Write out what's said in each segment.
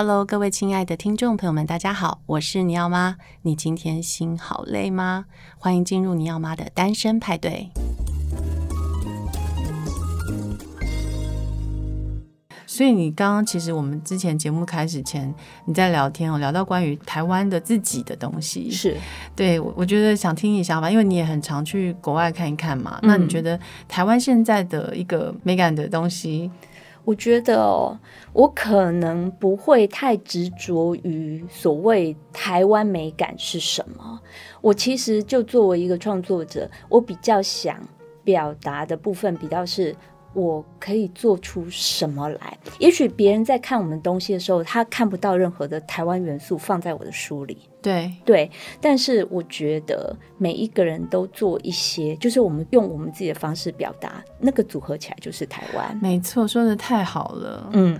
Hello，各位亲爱的听众朋友们，大家好，我是尼奥妈。你今天心好累吗？欢迎进入尼奥妈的单身派对。所以你刚刚其实我们之前节目开始前你在聊天哦，聊到关于台湾的自己的东西，是对我我觉得想听你想法，因为你也很常去国外看一看嘛。嗯、那你觉得台湾现在的一个美感的东西？我觉得哦，我可能不会太执着于所谓台湾美感是什么。我其实就作为一个创作者，我比较想表达的部分比较是。我可以做出什么来？也许别人在看我们东西的时候，他看不到任何的台湾元素放在我的书里。对对，但是我觉得每一个人都做一些，就是我们用我们自己的方式表达，那个组合起来就是台湾。没错，说的太好了。嗯，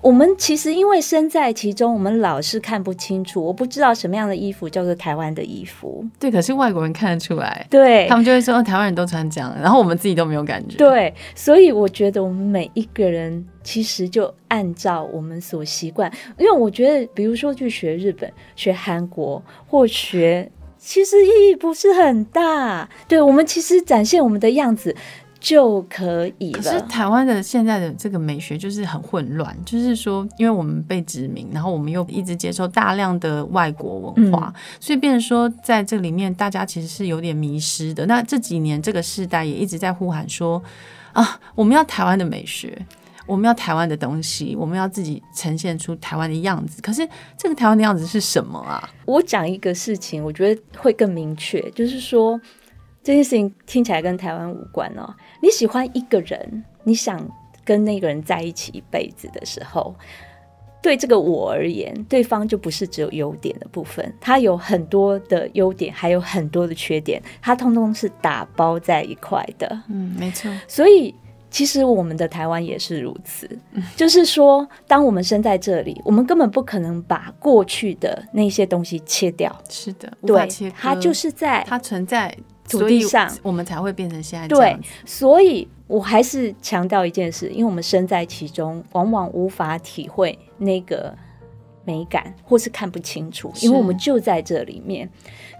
我们其实因为身在其中，我们老是看不清楚。我不知道什么样的衣服叫做台湾的衣服。对，可是外国人看得出来。对，他们就会说台湾人都穿这样，然后我们自己都没有感觉。对，所以我觉得我们每一个人。其实就按照我们所习惯，因为我觉得，比如说去学日本、学韩国或学，其实意义不是很大。对，我们其实展现我们的样子就可以了。可是台湾的现在的这个美学就是很混乱，就是说，因为我们被殖民，然后我们又一直接受大量的外国文化，嗯、所以变成说，在这里面大家其实是有点迷失的。那这几年这个世代也一直在呼喊说啊，我们要台湾的美学。我们要台湾的东西，我们要自己呈现出台湾的样子。可是这个台湾的样子是什么啊？我讲一个事情，我觉得会更明确，就是说这件事情听起来跟台湾无关哦。你喜欢一个人，你想跟那个人在一起一辈子的时候，对这个我而言，对方就不是只有优点的部分，他有很多的优点，还有很多的缺点，他通通是打包在一块的。嗯，没错。所以。其实我们的台湾也是如此，就是说，当我们生在这里，我们根本不可能把过去的那些东西切掉。是的，对，它就是在它存在土地上，我们才会变成现在这样。对，所以我还是强调一件事，因为我们身在其中，往往无法体会那个美感，或是看不清楚，因为我们就在这里面。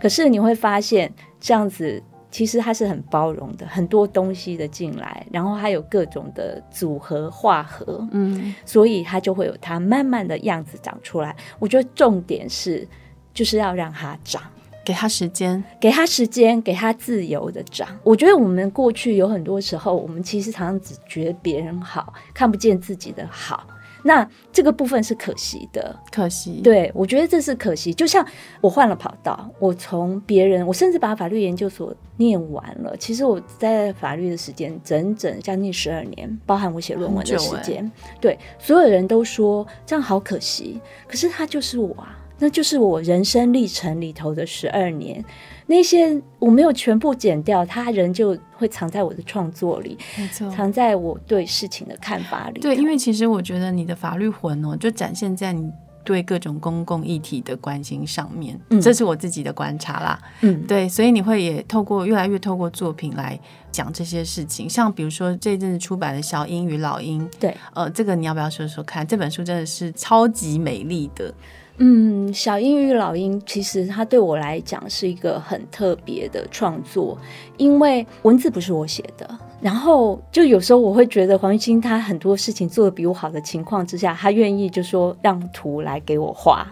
可是你会发现，这样子。其实它是很包容的，很多东西的进来，然后还有各种的组合化合，嗯，所以它就会有它慢慢的样子长出来。我觉得重点是，就是要让它长，给它时间，给它时间，给它自由的长。我觉得我们过去有很多时候，我们其实常常只觉得别人好，看不见自己的好。那这个部分是可惜的，可惜。对，我觉得这是可惜。就像我换了跑道，我从别人，我甚至把法律研究所念完了。其实我在法律的时间整整将近十二年，包含我写论文的时间。欸、对，所有人都说这样好可惜，可是他就是我啊，那就是我人生历程里头的十二年。那些我没有全部剪掉，他人就会藏在我的创作里，没错，藏在我对事情的看法里。对，因为其实我觉得你的法律魂哦，就展现在你对各种公共议题的关心上面，嗯，这是我自己的观察啦。嗯，对，所以你会也透过越来越透过作品来讲这些事情，像比如说这阵子出版的《小鹰与老鹰》，对，呃，这个你要不要说说看？这本书真的是超级美丽的。嗯，小鹰与老鹰，其实它对我来讲是一个很特别的创作，因为文字不是我写的，然后就有时候我会觉得黄玉清他很多事情做的比我好的情况之下，他愿意就说让图来给我画。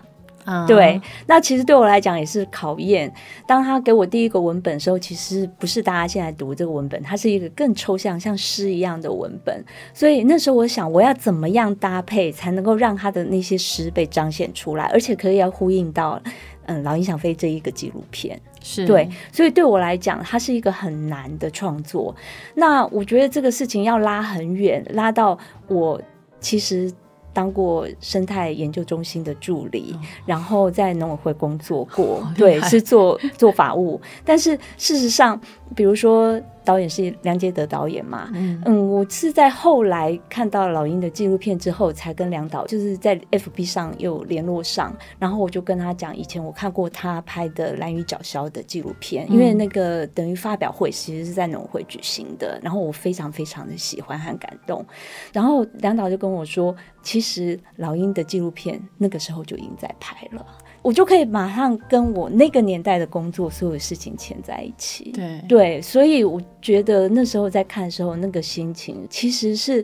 Uh, 对，那其实对我来讲也是考验。当他给我第一个文本的时候，其实不是大家现在读这个文本，它是一个更抽象，像诗一样的文本。所以那时候我想，我要怎么样搭配，才能够让他的那些诗被彰显出来，而且可以要呼应到嗯《老鹰想飞》这一个纪录片。是对，所以对我来讲，它是一个很难的创作。那我觉得这个事情要拉很远，拉到我其实。当过生态研究中心的助理，哦、然后在农委会工作过，对，是做做法务。但是事实上，比如说导演是梁杰德导演嘛，嗯。嗯，我是在后来看到老鹰的纪录片之后，才跟梁导就是在 FB 上又联络上，然后我就跟他讲，以前我看过他拍的《蓝屿角鸮》的纪录片，因为那个等于发表会其实是在农会举行的，然后我非常非常的喜欢和感动，然后梁导就跟我说，其实老鹰的纪录片那个时候就已经在拍了。我就可以马上跟我那个年代的工作所有事情牵在一起。对对，所以我觉得那时候在看的时候，那个心情其实是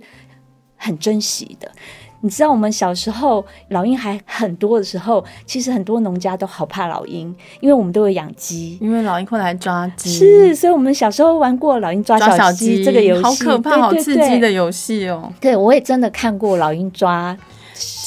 很珍惜的。你知道，我们小时候老鹰还很多的时候，其实很多农家都好怕老鹰，因为我们都有养鸡，因为老鹰会来抓鸡。是，所以我们小时候玩过老鹰抓小鸡这个游戏，好可怕、好刺激的游戏哦。对，我也真的看过老鹰抓。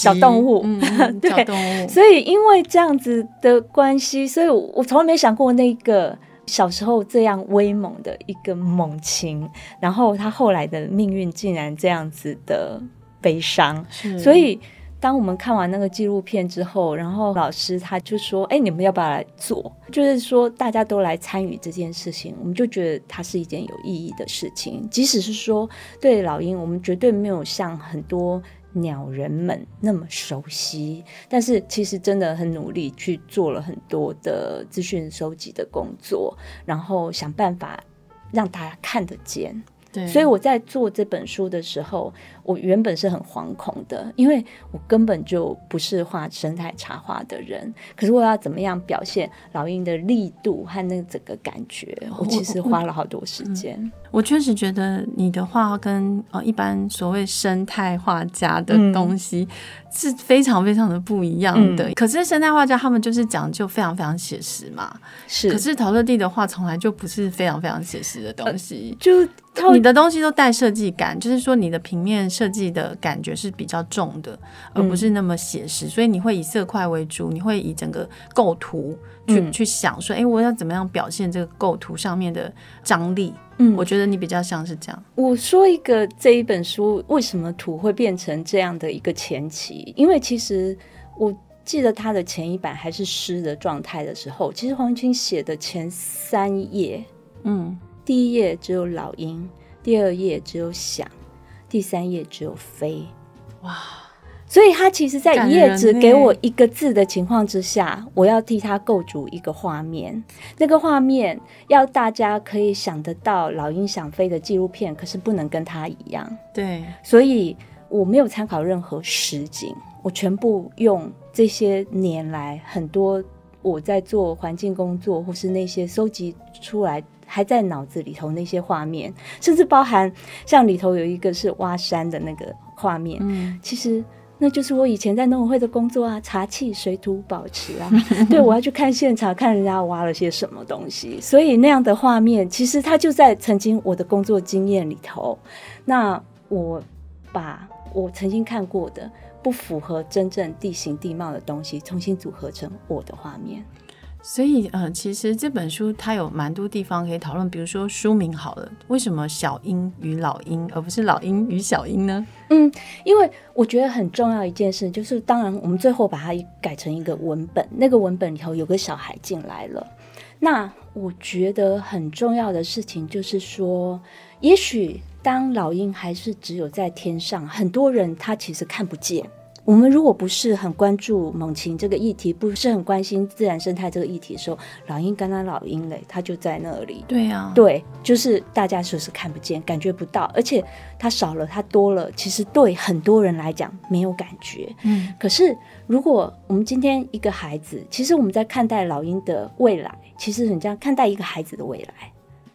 小动物，嗯、对，小动物。所以因为这样子的关系，所以我从来没想过那个小时候这样威猛的一个猛禽，然后他后来的命运竟然这样子的悲伤。所以当我们看完那个纪录片之后，然后老师他就说：“哎，你们要不要来做？就是说大家都来参与这件事情，我们就觉得它是一件有意义的事情。即使是说对老鹰，我们绝对没有像很多。”鸟人们那么熟悉，但是其实真的很努力去做了很多的资讯收集的工作，然后想办法让大家看得见。对，所以我在做这本书的时候，我原本是很惶恐的，因为我根本就不是画生态插画的人。可是我要怎么样表现老鹰的力度和那个整个感觉，我其实花了好多时间。我确实觉得你的画跟呃一般所谓生态画家的东西是非常非常的不一样的。嗯、可是生态画家他们就是讲究非常非常写实嘛，是。可是陶乐蒂的画从来就不是非常非常写实的东西，呃、就你的东西都带设计感，就是说你的平面设计的感觉是比较重的，而不是那么写实。嗯、所以你会以色块为主，你会以整个构图去、嗯、去想说，哎、欸，我要怎么样表现这个构图上面的张力。嗯，我觉得你比较像是这样。我说一个这一本书为什么图会变成这样的一个前期，因为其实我记得他的前一版还是诗的状态的时候，其实黄玉清写的前三页，嗯，第一页只有老鹰，第二页只有响，第三页只有飞，哇。所以他其实，在一页只给我一个字的情况之下，我要替他构筑一个画面。那个画面要大家可以想得到老鹰想飞的纪录片，可是不能跟他一样。对，所以我没有参考任何实景，我全部用这些年来很多我在做环境工作，或是那些收集出来还在脑子里头那些画面，甚至包含像里头有一个是挖山的那个画面，嗯，其实。那就是我以前在农委会的工作啊，茶器水土保持啊，对，我要去看现场，看人家挖了些什么东西，所以那样的画面，其实它就在曾经我的工作经验里头。那我把我曾经看过的不符合真正地形地貌的东西，重新组合成我的画面。所以，呃，其实这本书它有蛮多地方可以讨论，比如说书名好了，为什么小鹰与老鹰，而不是老鹰与小鹰呢？嗯，因为我觉得很重要一件事，就是当然我们最后把它改成一个文本，那个文本里头有个小孩进来了。那我觉得很重要的事情就是说，也许当老鹰还是只有在天上，很多人他其实看不见。我们如果不是很关注猛禽这个议题，不是很关心自然生态这个议题的时候，老鹰刚刚老鹰嘞，它就在那里。对呀、啊，对，就是大家就是看不见、感觉不到，而且它少了、它多了，其实对很多人来讲没有感觉。嗯，可是如果我们今天一个孩子，其实我们在看待老鹰的未来，其实很像看待一个孩子的未来。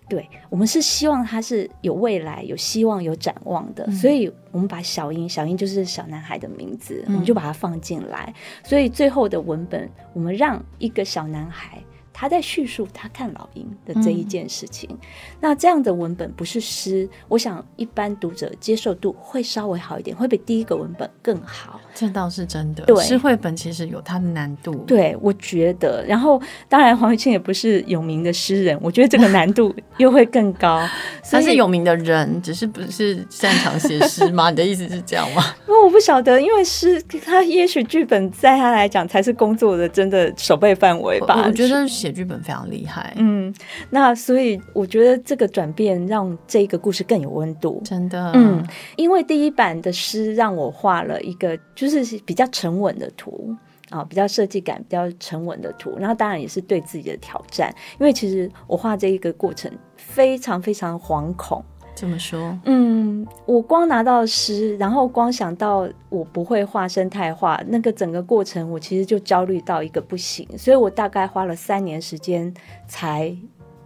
对，我们是希望他是有未来、有希望、有展望的，嗯、所以我们把小英，小英就是小男孩的名字，嗯、我们就把它放进来。所以最后的文本，我们让一个小男孩。他在叙述他看老鹰的这一件事情，嗯、那这样的文本不是诗，我想一般读者接受度会稍微好一点，会比第一个文本更好。这倒是真的。对，诗绘本其实有它的难度。对，我觉得。然后，当然黄玉清也不是有名的诗人，我觉得这个难度又会更高。他是有名的人，只是不是擅长写诗吗？你的意思是这样吗？那我不晓得，因为诗他也许剧本在他来讲才是工作的真的守备范围吧。我，我觉得写。写剧本非常厉害。嗯，那所以我觉得这个转变让这个故事更有温度，真的。嗯，因为第一版的诗让我画了一个就是比较沉稳的图啊，比较设计感比较沉稳的图，然后当然也是对自己的挑战，因为其实我画这一个过程非常非常惶恐。怎么说？嗯，我光拿到诗，然后光想到我不会画生态画，那个整个过程我其实就焦虑到一个不行，所以我大概花了三年时间才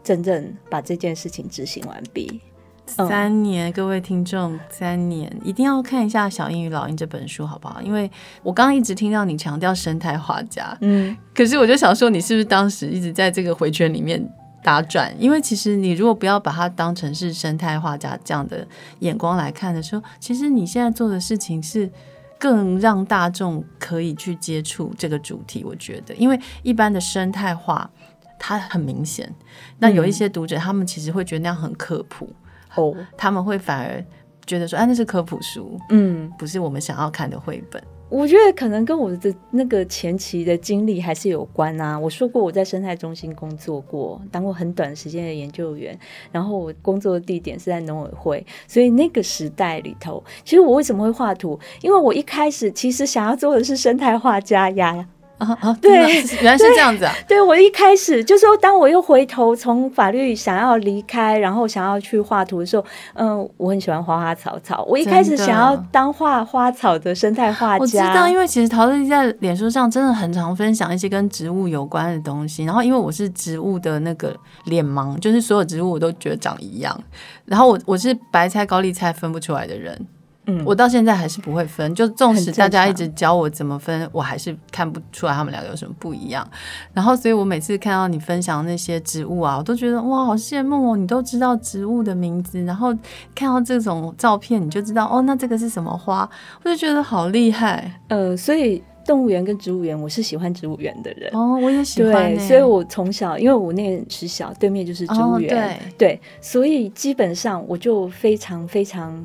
真正把这件事情执行完毕。三年，嗯、各位听众，三年一定要看一下《小英与老鹰》这本书，好不好？因为我刚刚一直听到你强调生态画家，嗯，可是我就想说，你是不是当时一直在这个回圈里面？打转，因为其实你如果不要把它当成是生态画家这样的眼光来看的时候，其实你现在做的事情是更让大众可以去接触这个主题。我觉得，因为一般的生态画它很明显，那有一些读者他们其实会觉得那样很科普哦，他们会反而觉得说，哎，那是科普书，嗯，不是我们想要看的绘本。我觉得可能跟我的那个前期的经历还是有关啊。我说过我在生态中心工作过，当过很短时间的研究员，然后我工作的地点是在农委会，所以那个时代里头，其实我为什么会画图？因为我一开始其实想要做的是生态画家呀。啊啊，对，原来是这样子啊！对，我一开始就是说，当我又回头从法律想要离开，然后想要去画图的时候，嗯，我很喜欢花花草草。我一开始想要当画花草的生态画家。我知道，因为其实陶乐地在脸书上真的很常分享一些跟植物有关的东西。然后，因为我是植物的那个脸盲，就是所有植物我都觉得长一样。然后我我是白菜高丽菜分不出来的人。嗯，我到现在还是不会分，就纵使大家一直教我怎么分，我还是看不出来他们两个有什么不一样。然后，所以我每次看到你分享那些植物啊，我都觉得哇，好羡慕哦！你都知道植物的名字，然后看到这种照片，你就知道哦，那这个是什么花，我就觉得好厉害。呃，所以动物园跟植物园，我是喜欢植物园的人哦，我也喜欢、欸。对，所以我从小，因为我念实小，对面就是植物园、哦，对对，所以基本上我就非常非常。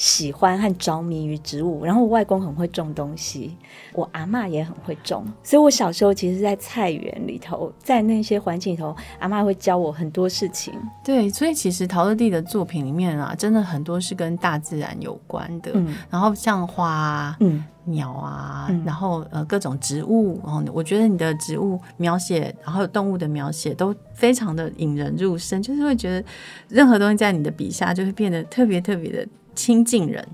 喜欢和着迷于植物，然后我外公很会种东西，我阿嬷也很会种，所以我小时候其实，在菜园里头，在那些环境里头，阿妈会教我很多事情。对，所以其实陶乐蒂的作品里面啊，真的很多是跟大自然有关的，嗯、然后像花、嗯、鸟啊，嗯、然后呃各种植物，然后我觉得你的植物描写，然后动物的描写都非常的引人入胜，就是会觉得任何东西在你的笔下就会变得特别特别的。亲近人，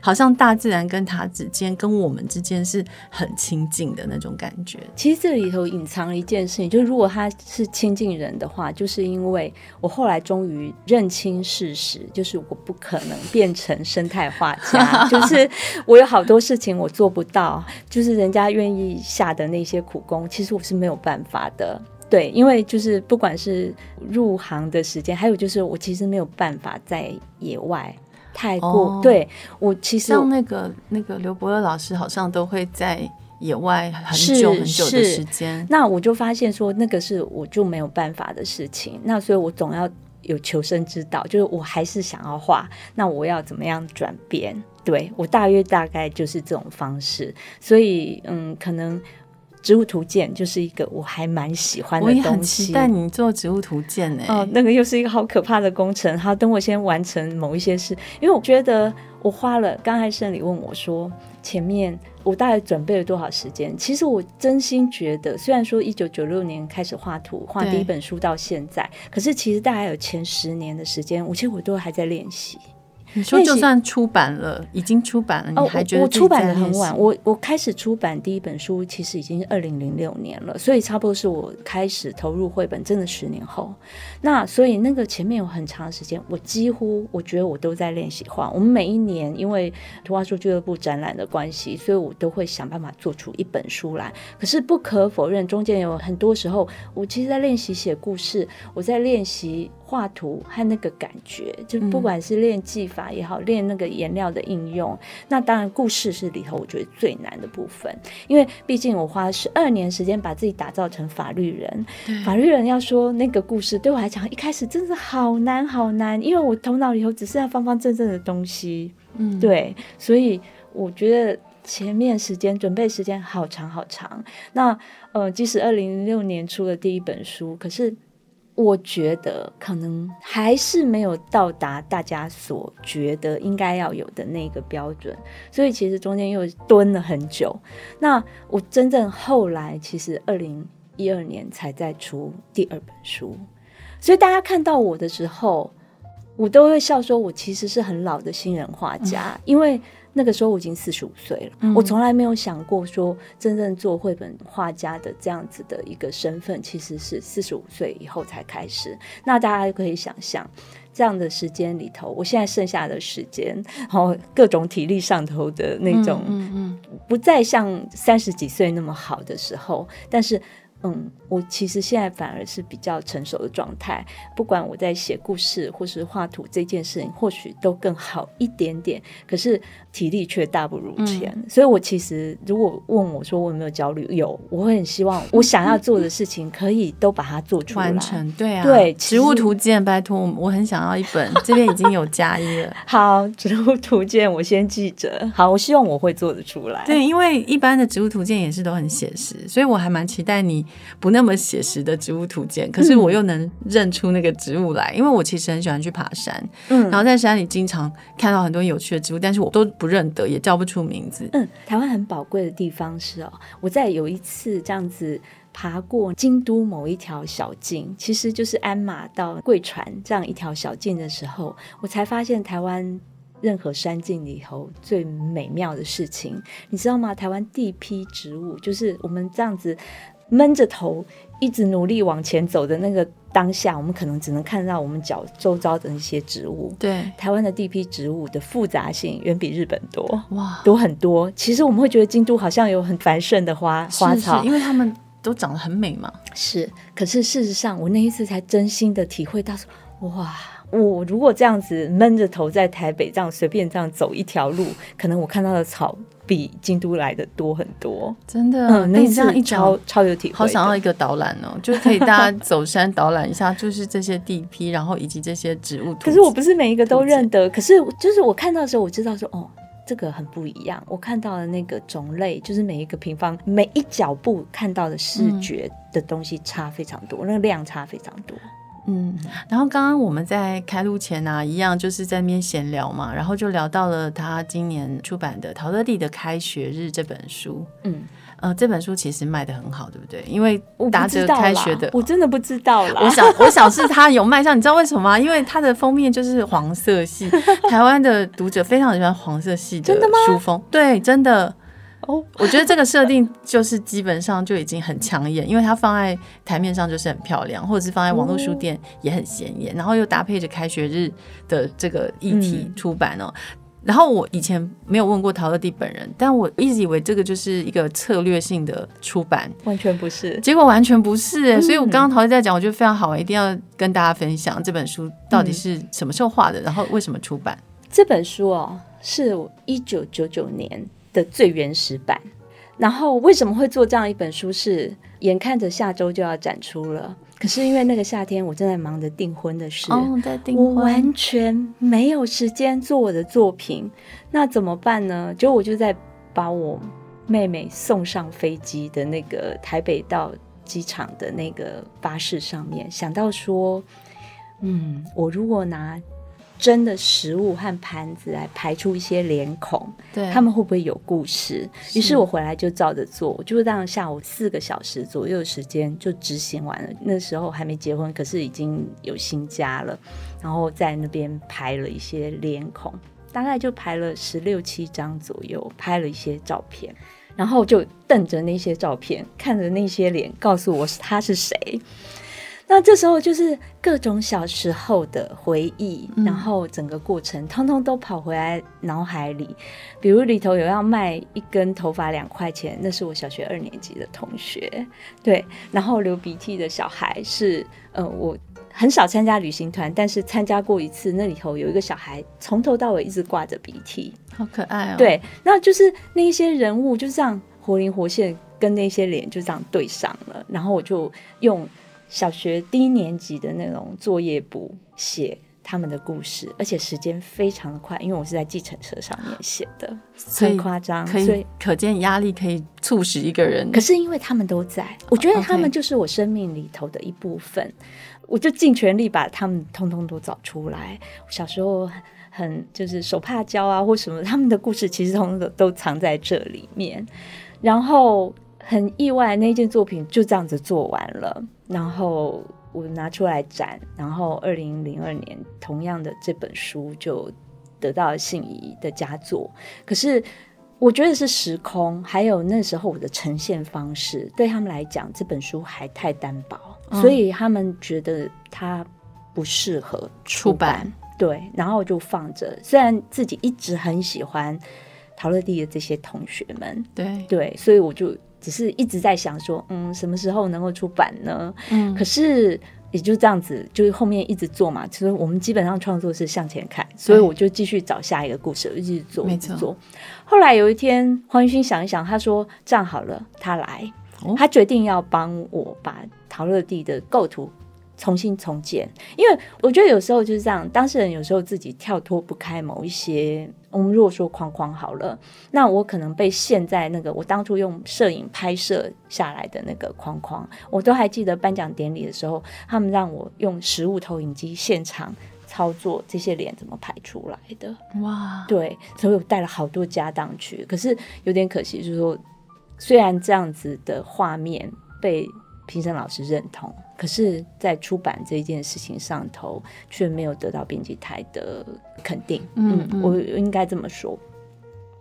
好像大自然跟他之间，跟我们之间是很亲近的那种感觉。其实这里头隐藏了一件事情，就是如果他是亲近人的话，就是因为我后来终于认清事实，就是我不可能变成生态画家，就是我有好多事情我做不到，就是人家愿意下的那些苦功，其实我是没有办法的。对，因为就是不管是入行的时间，还有就是我其实没有办法在野外。太过、哦、对我其实像那个那个刘伯乐老师，好像都会在野外很久很久的时间。那我就发现说，那个是我就没有办法的事情。那所以我总要有求生之道，就是我还是想要画。那我要怎么样转变？对，我大约大概就是这种方式。所以嗯，可能。植物图鉴就是一个我还蛮喜欢的东西。我也很期待你做植物图鉴呢。哦，那个又是一个好可怕的工程。好，等我先完成某一些事，因为我觉得我花了。刚才胜里问我说，前面我大概准备了多少时间？其实我真心觉得，虽然说一九九六年开始画图，画第一本书到现在，可是其实大概有前十年的时间，我其实我都还在练习。你说就算出版了，已经出版了，你还觉得、哦、我出版的很晚？我我开始出版第一本书，其实已经是二零零六年了，所以差不多是我开始投入绘本真的十年后。那所以那个前面有很长的时间，我几乎我觉得我都在练习画。我们每一年因为图画书俱乐部展览的关系，所以我都会想办法做出一本书来。可是不可否认，中间有很多时候，我其实在练习写故事，我在练习。画图和那个感觉，就不管是练技法也好，练那个颜料的应用，那当然故事是里头我觉得最难的部分，因为毕竟我花了十二年时间把自己打造成法律人，法律人要说那个故事对我来讲，一开始真的好难好难，因为我头脑里头只剩下方方正正的东西，嗯，对，所以我觉得前面时间准备时间好长好长。那呃，即使二零零六年出了第一本书，可是我觉得可能还是没有到达大家所觉得应该要有的那个标准，所以其实中间又蹲了很久。那我真正后来其实二零一二年才再出第二本书，所以大家看到我的时候，我都会笑说，我其实是很老的新人画家，嗯、因为那个时候我已经四十五岁了。嗯、我从来没有想过说，真正做绘本画家的这样子的一个身份，其实是四十五岁以后才开始。那大家可以想象，这样的时间里头，我现在剩下的时间，然后各种体力上头的那种，嗯嗯，不再像三十几岁那么好的时候，但是。嗯，我其实现在反而是比较成熟的状态。不管我在写故事或是画图这件事情，或许都更好一点点。可是体力却大不如前，嗯、所以我其实如果问我说我有没有焦虑，有，我会很希望我想要做的事情可以都把它做出来。完成，对啊，对，植物图鉴，拜托，我很想要一本，这边已经有加一了。好，植物图鉴我先记着。好，我希望我会做得出来。对，因为一般的植物图鉴也是都很写实，所以我还蛮期待你。不那么写实的植物图鉴，可是我又能认出那个植物来，嗯、因为我其实很喜欢去爬山，嗯，然后在山里经常看到很多有趣的植物，但是我都不认得，也叫不出名字。嗯，台湾很宝贵的地方是哦，我在有一次这样子爬过京都某一条小径，其实就是鞍马到贵船这样一条小径的时候，我才发现台湾任何山径里头最美妙的事情，你知道吗？台湾第一批植物，就是我们这样子。闷着头一直努力往前走的那个当下，我们可能只能看到我们脚周遭的那些植物。对，台湾的地皮植物的复杂性远比日本多，哇，多很多。其实我们会觉得京都好像有很繁盛的花花草，因为它们都长得很美嘛。是，可是事实上，我那一次才真心的体会到说，哇。我如果这样子闷着头在台北这样随便这样走一条路，可能我看到的草比京都来的多很多。真的，嗯，那你这样一超超有体会。好想要一个导览哦，就可以大家走山导览一下，就是这些地批，然后以及这些植物。可是我不是每一个都认得，可是就是我看到的时候，我知道说哦，这个很不一样。我看到的那个种类，就是每一个平方每一脚步看到的视觉的东西差非常多，嗯、那个量差非常多。嗯，然后刚刚我们在开录前啊，一样就是在那边闲聊嘛，然后就聊到了他今年出版的《陶乐蒂的开学日》这本书。嗯，呃，这本书其实卖的很好，对不对？因为打着开学的，我真的不知道啦。我想，我想是他有卖上，你知道为什么吗？因为它的封面就是黄色系，台湾的读者非常喜欢黄色系的书封。对，真的。哦，我觉得这个设定就是基本上就已经很抢眼，因为它放在台面上就是很漂亮，或者是放在网络书店也很显眼，然后又搭配着开学日的这个议题出版哦。然后我以前没有问过陶乐蒂本人，但我一直以为这个就是一个策略性的出版，完全不是，结果完全不是。所以我刚刚陶乐在讲，我觉得非常好，一定要跟大家分享这本书到底是什么时候画的，然后为什么出版。这本书哦，是我一九九九年的最原始版，然后为什么会做这样一本书？是眼看着下周就要展出了，可是因为那个夏天我正在忙着订婚的事，哦，在订婚，我完全没有时间做我的作品，那怎么办呢？就我就在把我妹妹送上飞机的那个台北到机场的那个巴士上面，想到说，嗯，我如果拿。真的食物和盘子来排出一些脸孔，对，他们会不会有故事？于是我回来就照着做，我就让下午四个小时左右的时间就执行完了。那时候还没结婚，可是已经有新家了，然后在那边排了一些脸孔，大概就排了十六七张左右，拍了一些照片，然后就瞪着那些照片，看着那些脸，告诉我他是谁。那这时候就是各种小时候的回忆，嗯、然后整个过程通通都跑回来脑海里。比如里头有要卖一根头发两块钱，那是我小学二年级的同学。对，然后流鼻涕的小孩是呃，我很少参加旅行团，但是参加过一次，那里头有一个小孩从头到尾一直挂着鼻涕，好可爱哦。对，那就是那一些人物就这样活灵活现，跟那些脸就这样对上了，然后我就用。小学低年级的那种作业簿写他们的故事，而且时间非常的快，因为我是在计程车上面写的，所以很夸张，可以，所以可见压力可以促使一个人。可是因为他们都在，我觉得他们就是我生命里头的一部分.我就尽全力把他们通通都找出来。我小时候很，就是手帕胶啊或什么，他们的故事其实通通都都藏在这里面，然后。很意外，那件作品就这样子做完了，然后我拿出来展，然后二零零二年，同样的这本书就得到了信谊的佳作。可是我觉得是时空，还有那时候我的呈现方式，对他们来讲，这本书还太单薄，嗯、所以他们觉得它不适合出版。出版对，然后就放着。虽然自己一直很喜欢陶乐地的这些同学们，对对，所以我就。只是一直在想说，嗯，什么时候能够出版呢？嗯，可是也就这样子，就是后面一直做嘛。其实我们基本上创作是向前看，所以我就继续找下一个故事，一直做，一直做。后来有一天，黄玉勋想一想，他说：“这样好了，他来，哦、他决定要帮我把陶乐蒂的构图。”重新重建，因为我觉得有时候就是这样，当事人有时候自己跳脱不开某一些，我们如果说框框好了，那我可能被陷在那个我当初用摄影拍摄下来的那个框框，我都还记得颁奖典礼的时候，他们让我用实物投影机现场操作这些脸怎么拍出来的。哇，对，所以我带了好多家当去，可是有点可惜，就是说，虽然这样子的画面被。评审老师认同，可是，在出版这件事情上头，却没有得到编辑台的肯定。嗯，嗯，我应该这么说。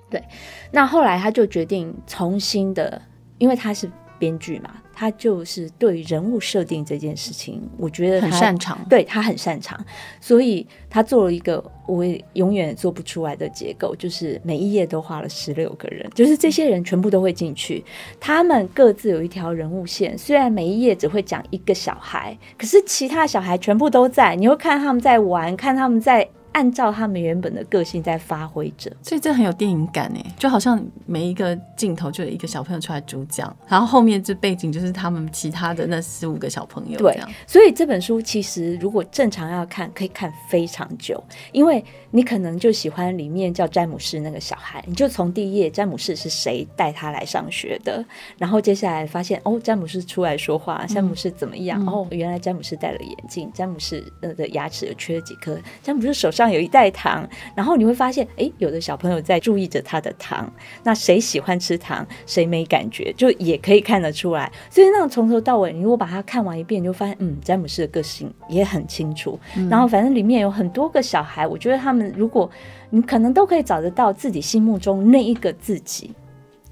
对，那后来他就决定重新的，因为他是。编剧嘛，他就是对人物设定这件事情，我觉得很擅长。对，他很擅长，所以他做了一个我永远做不出来的结构，就是每一页都画了十六个人，就是这些人全部都会进去，他们各自有一条人物线。虽然每一页只会讲一个小孩，可是其他小孩全部都在，你会看他们在玩，看他们在。按照他们原本的个性在发挥着，所以这很有电影感哎，就好像每一个镜头就有一个小朋友出来主讲，然后后面这背景就是他们其他的那四五个小朋友。对，所以这本书其实如果正常要看，可以看非常久，因为你可能就喜欢里面叫詹姆士那个小孩，你就从第一页詹姆士是谁带他来上学的，然后接下来发现哦，詹姆士出来说话，詹姆士怎么样？嗯、哦，原来詹姆士戴了眼镜，詹姆士呃的牙齿有缺了几颗，詹姆士手上。有一袋糖，然后你会发现，哎，有的小朋友在注意着他的糖。那谁喜欢吃糖，谁没感觉，就也可以看得出来。所以，那种从头到尾，你如果把它看完一遍，你就发现，嗯，詹姆斯的个性也很清楚。嗯、然后，反正里面有很多个小孩，我觉得他们，如果你可能都可以找得到自己心目中那一个自己，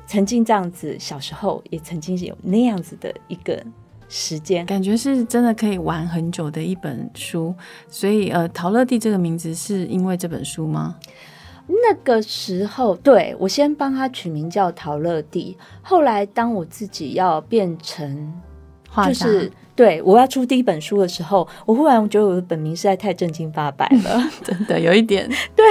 曾经这样子，小时候也曾经有那样子的一个。时间感觉是真的可以玩很久的一本书，所以呃，陶乐蒂这个名字是因为这本书吗？那个时候，对，我先帮他取名叫陶乐蒂，后来当我自己要变成，就是。对，我要出第一本书的时候，我忽然觉得我的本名实在太正经八百了，真的有一点。对，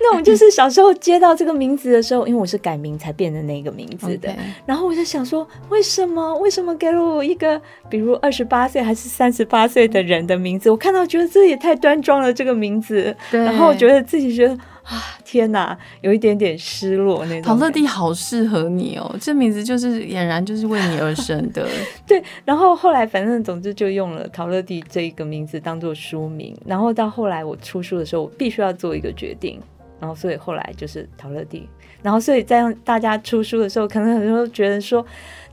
那我就是小时候接到这个名字的时候，因为我是改名才变成那个名字的.然后我就想说，为什么？为什么给了我一个比如二十八岁还是三十八岁的人的名字？我看到觉得这也太端庄了，这个名字，对然后我觉得自己觉得。啊，天哪，有一点点失落那种。陶乐蒂好适合你哦，这名字就是俨然就是为你而生的。对，然后后来反正总之就用了陶乐蒂这一个名字当做书名，然后到后来我出书的时候，我必须要做一个决定，然后所以后来就是陶乐蒂，然后所以在让大家出书的时候，可能很多人觉得说。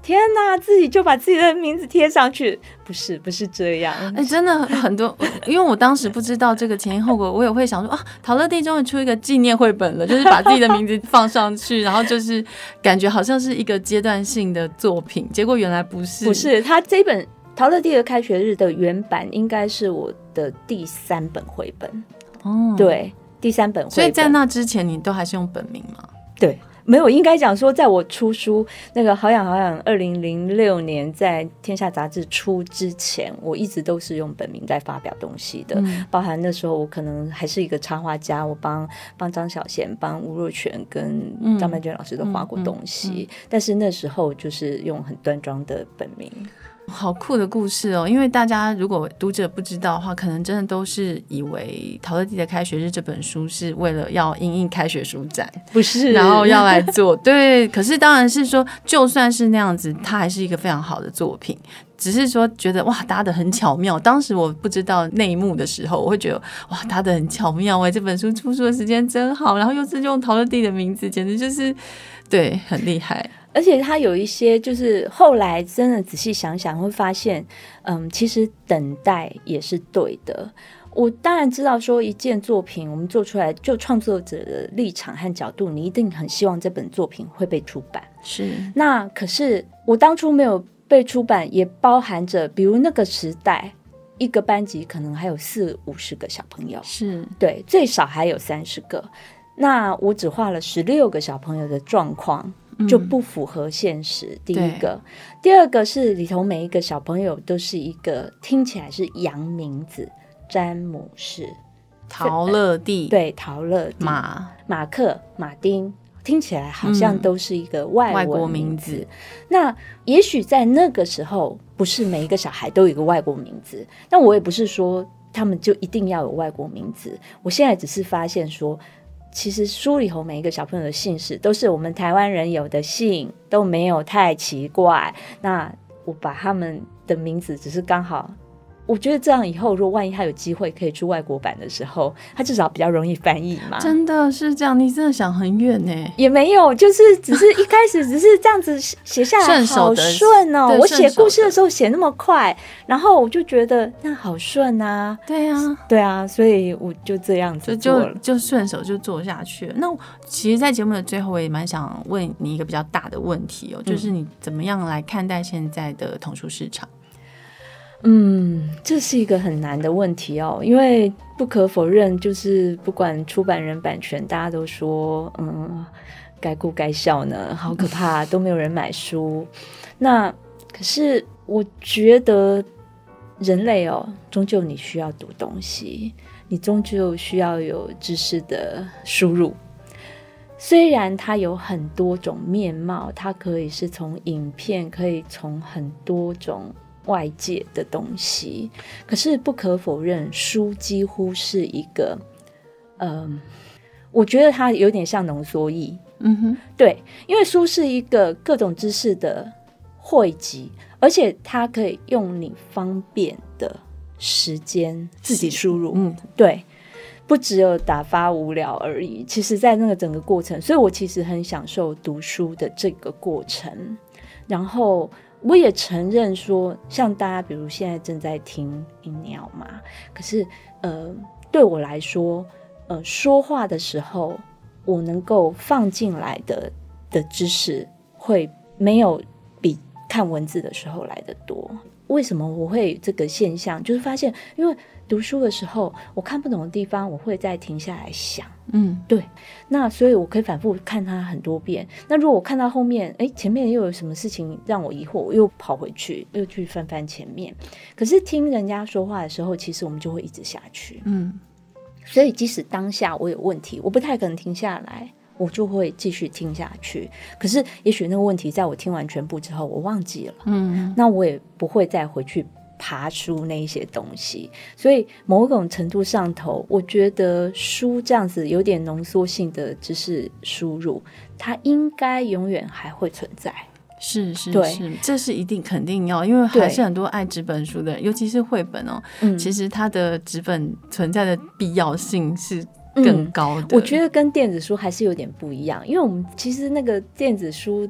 天呐，自己就把自己的名字贴上去，不是不是这样。哎、欸，真的很多，因为我当时不知道这个前因后果，我也会想说啊，陶乐蒂终于出一个纪念绘本了，就是把自己的名字放上去，然后就是感觉好像是一个阶段性的作品，结果原来不是。不是，他这本《陶乐蒂的开学日》的原版应该是我的第三本绘本。哦，对，第三本本。所以在那之前，你都还是用本名吗？对。没有，应该讲说，在我出书那个《好养好养》二零零六年在《天下》杂志出之前，我一直都是用本名在发表东西的。嗯、包含那时候我可能还是一个插画家，我帮帮张小贤、帮吴若权跟张曼娟老师都画过东西。但是那时候就是用很端庄的本名。好酷的故事哦！因为大家如果读者不知道的话，可能真的都是以为《陶乐蒂的开学日》这本书是为了要因应开学书展，不是，然后要来做。对，可是当然是说，就算是那样子，它还是一个非常好的作品。只是说觉得哇，搭得很巧妙。当时我不知道内幕的时候，我会觉得哇，搭得很巧妙哎，这本书出书的时间真好，然后又是用陶乐蒂的名字，简直就是对，很厉害。而且他有一些，就是后来真的仔细想想，会发现，嗯，其实等待也是对的。我当然知道，说一件作品我们做出来，就创作者的立场和角度，你一定很希望这本作品会被出版。是。那可是我当初没有被出版，也包含着，比如那个时代，一个班级可能还有四五十个小朋友，是对，最少还有三十个。那我只画了十六个小朋友的状况。就不符合现实。嗯、第一个，第二个是里头每一个小朋友都是一个听起来是洋名字，詹姆士、陶乐蒂，对，陶乐蒂、马、马克、马丁，听起来好像都是一个外外国名字。那也许在那个时候，不是每一个小孩都有一个外国名字。那我也不是说他们就一定要有外国名字。我现在只是发现说。其实书里头每一个小朋友的姓氏都是我们台湾人有的姓，都没有太奇怪。那我把他们的名字只是刚好。我觉得这样以后，如果万一他有机会可以出外国版的时候，他至少比较容易翻译嘛。真的是这样，你真的想很远呢？也没有，就是只是一开始只是这样子写下来，好顺哦。我写故事的时候写那么快，然后我就觉得那好顺啊。对啊，对啊，所以我就这样子就就顺手就做下去了。那其实，在节目的最后，我也蛮想问你一个比较大的问题哦，就是你怎么样来看待现在的童书市场？嗯，嗯这是一个很难的问题哦，因为不可否认，就是不管出版人版权，大家都说，嗯，该哭该笑呢，好可怕，都没有人买书。那可是我觉得，人类哦，终究你需要读东西，你终究需要有知识的输入。虽然它有很多种面貌，它可以是从影片，可以从很多种。外界的东西，可是不可否认，书几乎是一个，嗯、呃，我觉得它有点像浓缩液。嗯哼，对，因为书是一个各种知识的汇集，而且它可以用你方便的时间自己输入。嗯，对，不只有打发无聊而已。其实，在那个整个过程，所以我其实很享受读书的这个过程，然后。我也承认说，像大家，比如现在正在听音鸟嘛，可是，呃，对我来说，呃，说话的时候，我能够放进来的的知识，会没有比看文字的时候来的多。为什么我会这个现象？就是发现，因为读书的时候，我看不懂的地方，我会再停下来想。嗯，对。那所以，我可以反复看它很多遍。那如果我看到后面，哎，前面又有什么事情让我疑惑，我又跑回去，又去翻翻前面。可是听人家说话的时候，其实我们就会一直下去。嗯，所以即使当下我有问题，我不太可能停下来。我就会继续听下去，可是也许那个问题在我听完全部之后，我忘记了，嗯，那我也不会再回去爬书那一些东西。所以某种程度上头，我觉得书这样子有点浓缩性的知识输入，它应该永远还会存在。是是是，这是一定肯定要，因为还是很多爱纸本书的人，尤其是绘本哦，嗯，其实它的纸本存在的必要性是。更高的、嗯，我觉得跟电子书还是有点不一样，因为我们其实那个电子书，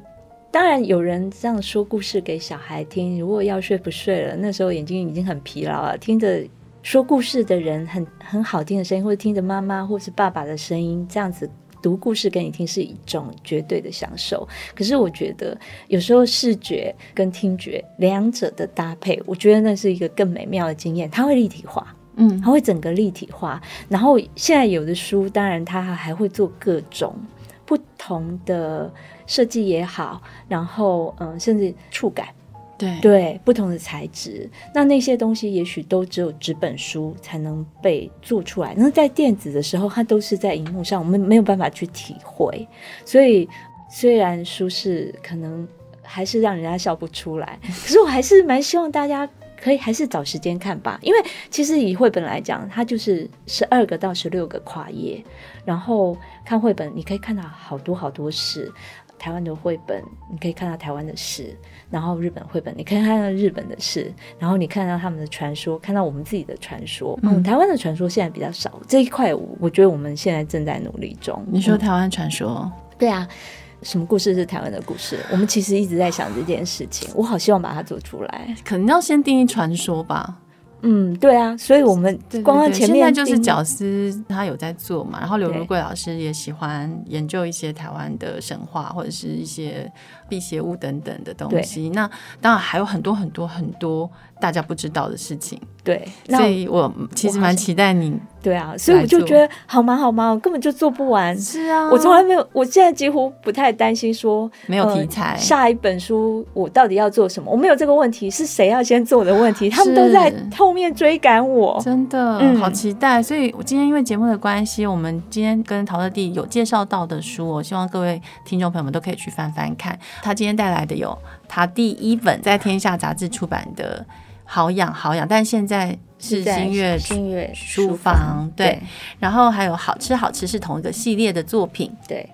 当然有人这样说故事给小孩听，如果要睡不睡了，那时候眼睛已经很疲劳了，听着说故事的人很很好听的声音，或者听着妈妈或是爸爸的声音，这样子读故事给你听是一种绝对的享受。可是我觉得有时候视觉跟听觉两者的搭配，我觉得那是一个更美妙的经验，它会立体化。嗯，它会整个立体化，然后现在有的书，当然它还会做各种不同的设计也好，然后嗯，甚至触感，对对，不同的材质，那那些东西也许都只有纸本书才能被做出来，那在电子的时候，它都是在荧幕上，我们没有办法去体会，所以虽然书是可能。还是让人家笑不出来。可是我还是蛮希望大家可以还是找时间看吧，因为其实以绘本来讲，它就是十二个到十六个跨页，然后看绘本你可以看到好多好多事。台湾的绘本，你可以看到台湾的事；然后日本绘本，你可以看到日本的事；然后你看到他们的传说，看到我们自己的传说。嗯，台湾的传说现在比较少，这一块我我觉得我们现在正在努力中。你说台湾传说？嗯，对啊，什么故事是台湾的故事？我们其实一直在想这件事情，我好希望把它做出来。可能要先定义传说吧。嗯，对啊，所以我们光光前面就是角丝他有在做嘛，然后刘如桂老师也喜欢研究一些台湾的神话或者是一些辟邪物等等的东西。那当然还有很多很多很多大家不知道的事情。对，所以我其实蛮期待你。对啊，所以我就觉得好忙好忙，我根本就做不完。是啊，我从来没有，我现在几乎不太担心说没有题材，下一本书我到底要做什么？我没有这个问题，是谁要先做的问题？他们都在后面追赶我，真的、嗯、好期待。所以我今天因为节目的关系，我们今天跟陶乐蒂有介绍到的书，我希望各位听众朋友们都可以去翻翻看。他今天带来的有他第一本在天下杂志出版的。好养好养，但现在是新月新月书房对，对，然后还有好吃好吃是同一个系列的作品。对，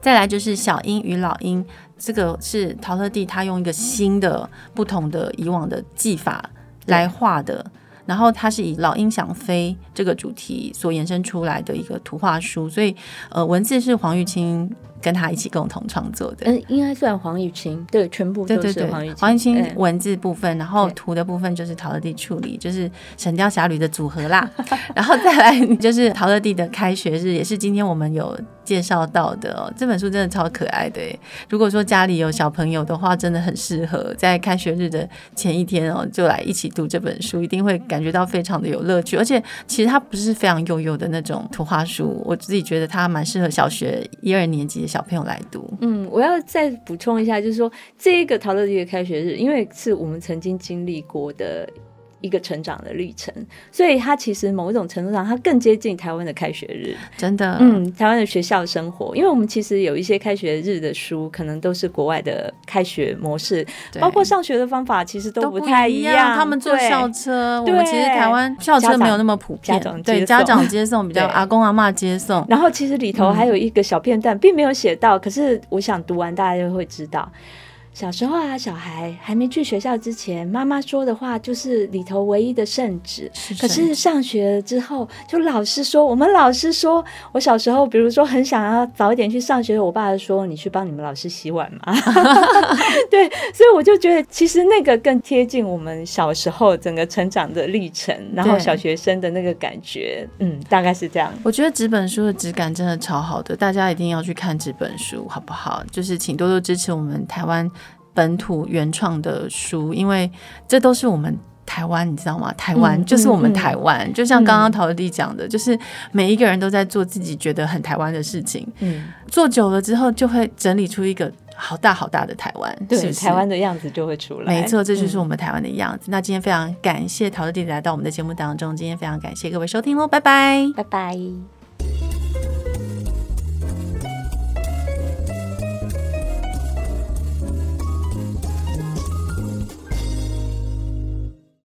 再来就是小英与老鹰，这个是陶乐蒂他用一个新的不同的以往的技法来画的，然后它是以老鹰想飞这个主题所延伸出来的一个图画书，所以呃文字是黄玉清。跟他一起共同创作的，嗯，应该算黄玉清，对，全部都是黄玉清。黄玉清文字部分，然后图的部分就是陶乐蒂处理，就是《神雕侠侣》的组合啦。然后再来就是陶乐蒂的开学日，也是今天我们有介绍到的哦。这本书真的超可爱的，如果说家里有小朋友的话，真的很适合在开学日的前一天哦，就来一起读这本书，一定会感觉到非常的有乐趣。而且其实它不是非常幼幼的那种图画书，我自己觉得它蛮适合小学一二年级的。小朋友来读，嗯，我要再补充一下，就是说这一个陶乐迪的开学日，因为是我们曾经经历过的。一个成长的历程，所以它其实某一种程度上，它更接近台湾的开学日，真的。嗯，台湾的学校生活，因为我们其实有一些开学日的书，可能都是国外的开学模式，包括上学的方法，其实都不太一样。他们坐校车，我们其实台湾校车没有那么普遍，对家长接送。比较阿公阿妈接送。然后其实里头还有一个小片段，并没有写到，可是我想读完大家就会知道。小时候啊，小孩还没去学校之前，妈妈说的话就是里头唯一的圣旨。可是上学了之后，就老师说，我们老师说，我小时候，比如说很想要早一点去上学，我爸就说，你去帮你们老师洗碗嘛。对，所以我就觉得，其实那个更贴近我们小时候整个成长的历程，然后小学生的那个感觉，嗯，大概是这样。我觉得纸本书的质感真的超好的，大家一定要去看纸本书，好不好？就是请多多支持我们台湾。本土原创的书，因为这都是我们台湾，你知道吗？台湾、嗯、就是我们台湾、嗯，就像刚刚陶乐蒂讲的、嗯，就是每一个人都在做自己觉得很台湾的事情。嗯，做久了之后，就会整理出一个好大好大的台湾，对？台湾的样子就会出来。没错，这就是我们台湾的样子、嗯。那今天非常感谢陶乐弟来到我们的节目当中，今天非常感谢各位收听喽，拜拜，拜拜。